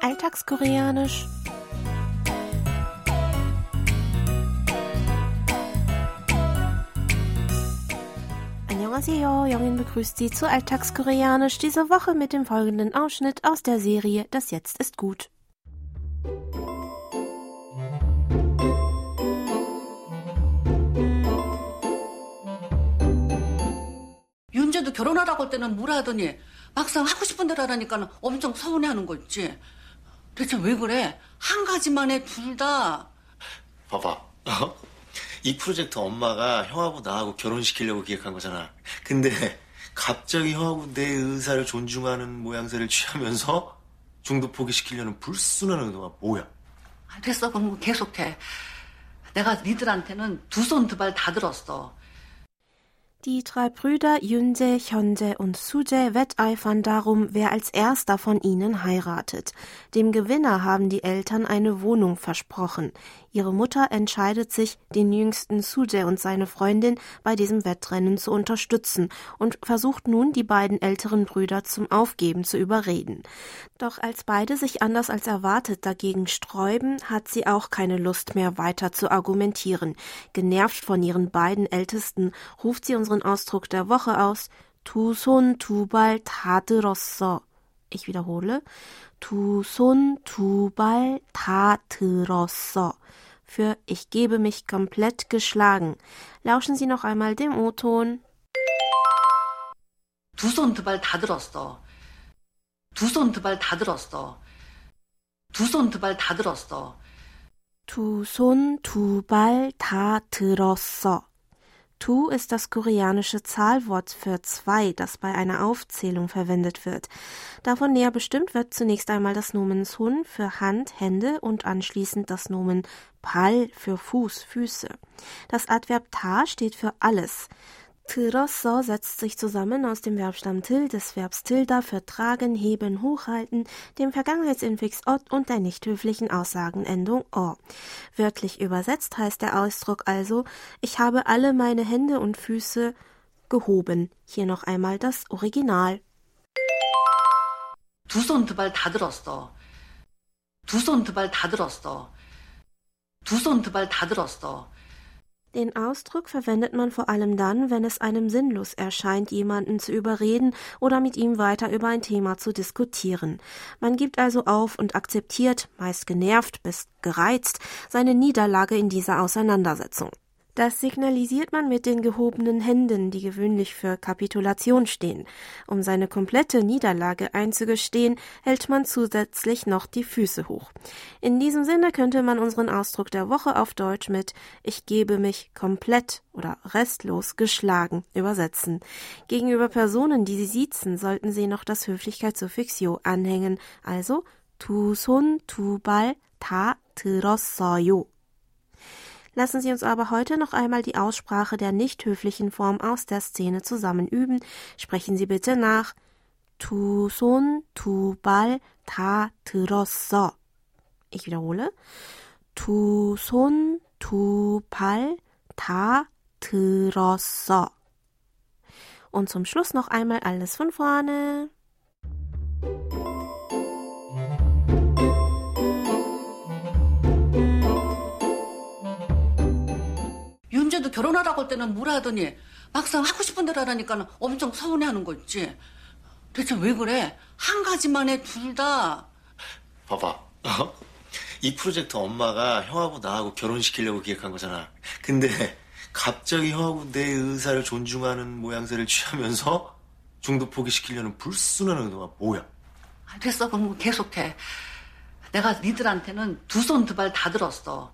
Alltagskoreanisch. Annyeonghaseyo, Jongin begrüßt Sie zu Alltagskoreanisch diese Woche mit dem folgenden Ausschnitt aus der Serie Das Jetzt ist gut. 윤재도 결혼하라고 할 때는 뭐라 하더니 막상 하고 싶은 대로 하라니까 엄청 서운해하는 거 있지. 대체 왜 그래? 한 가지만 해 둘 다. 봐봐. 어? 이 프로젝트 엄마가 형하고 나하고 결혼시키려고 기획한 거잖아. 근데 갑자기 형하고 내 의사를 존중하는 모양새를 취하면서 중도 포기시키려는 불순한 의도가 뭐야? 아, 됐어 그럼 계속해. 내가 니들한테는 두 손 두 발 다 들었어. Die drei Brüder Yunse, Hyunse und Suje wetteifern darum, wer als erster von ihnen heiratet. Dem Gewinner haben die Eltern eine Wohnung versprochen. Ihre Mutter entscheidet sich, den jüngsten Suje und seine Freundin bei diesem Wettrennen zu unterstützen und versucht nun, die beiden älteren Brüder zum Aufgeben zu überreden. Doch als beide sich anders als erwartet dagegen sträuben, hat sie auch keine Lust mehr weiter zu argumentieren. Genervt von ihren beiden Ältesten ruft sie unseren Ausdruck der Woche aus. Tu son tu bal ta 들었어. Ich wiederhole. Tu son tu bal ta 들었어 für Ich gebe mich komplett geschlagen. Lauschen Sie noch einmal dem O-Ton. 두 손 두 발 다 들었어. 두 손 두 발 다 들었어. 두 손 두 발 다 들었어. 두 손 두 발 다 들었어. Tu ist das koreanische Zahlwort für zwei, das bei einer Aufzählung verwendet wird. Davon näher bestimmt wird zunächst einmal das Nomen Sun für Hand, Hände und anschließend das Nomen Pal für Fuß, Füße. Das Adverb ta steht für alles. 들었어 setzt sich zusammen aus dem Verbstamm til, des Verbs tilda für tragen, heben, hochhalten, dem Vergangenheitsinfix ot und der nicht höflichen Aussagenendung o. Wörtlich übersetzt heißt der Ausdruck also, ich habe alle meine Hände und Füße gehoben. Hier noch einmal das Original. 두 손 두 발 다 들었어. 두 손 두 발 다 들었어. 두 손 두 발 다 들었어. den Ausdruck verwendet man vor allem dann, wenn es einem sinnlos erscheint, jemanden zu überreden oder mit ihm weiter über ein Thema zu diskutieren. Man gibt also auf und akzeptiert, meist genervt bis gereizt, seine Niederlage in dieser Auseinandersetzung. Das signalisiert man mit den gehobenen Händen, die gewöhnlich für Kapitulation stehen. Um seine komplette Niederlage einzugestehen, hält man zusätzlich noch die Füße hoch. In diesem Sinne könnte man unseren Ausdruck der Woche auf Deutsch mit Ich gebe mich komplett oder restlos geschlagen übersetzen. Gegenüber Personen, die sie siezen, sollten sie noch das Höflichkeitssuffix yo anhängen, also tu son tu bal ta 들었어요. Lassen Sie uns aber heute noch einmal die Aussprache der nicht höflichen Form aus der Szene zusammen üben. Sprechen Sie bitte nach. 두 손, 두 발, 다 들었어. Ich wiederhole. 두 손, 두 발, 다 들었어. Und zum Schluss noch einmal alles von vorne. 윤재도 결혼하라고 할 때는 뭐라 하더니 막상 하고 싶은 대로 하라니까 엄청 서운해하는 거 있지. 대체 왜 그래? 한 가지만 해 둘 다. 봐봐. 어? 이 프로젝트 엄마가 형하고 나하고 결혼시키려고 기획한 거잖아. 근데 갑자기 형하고 내 의사를 존중하는 모양새를 취하면서 중도 포기시키려는 불순한 의도가 뭐야? 아, 됐어 그럼 계속해. 내가 니들한테는 두 손 두 발 다 들었어.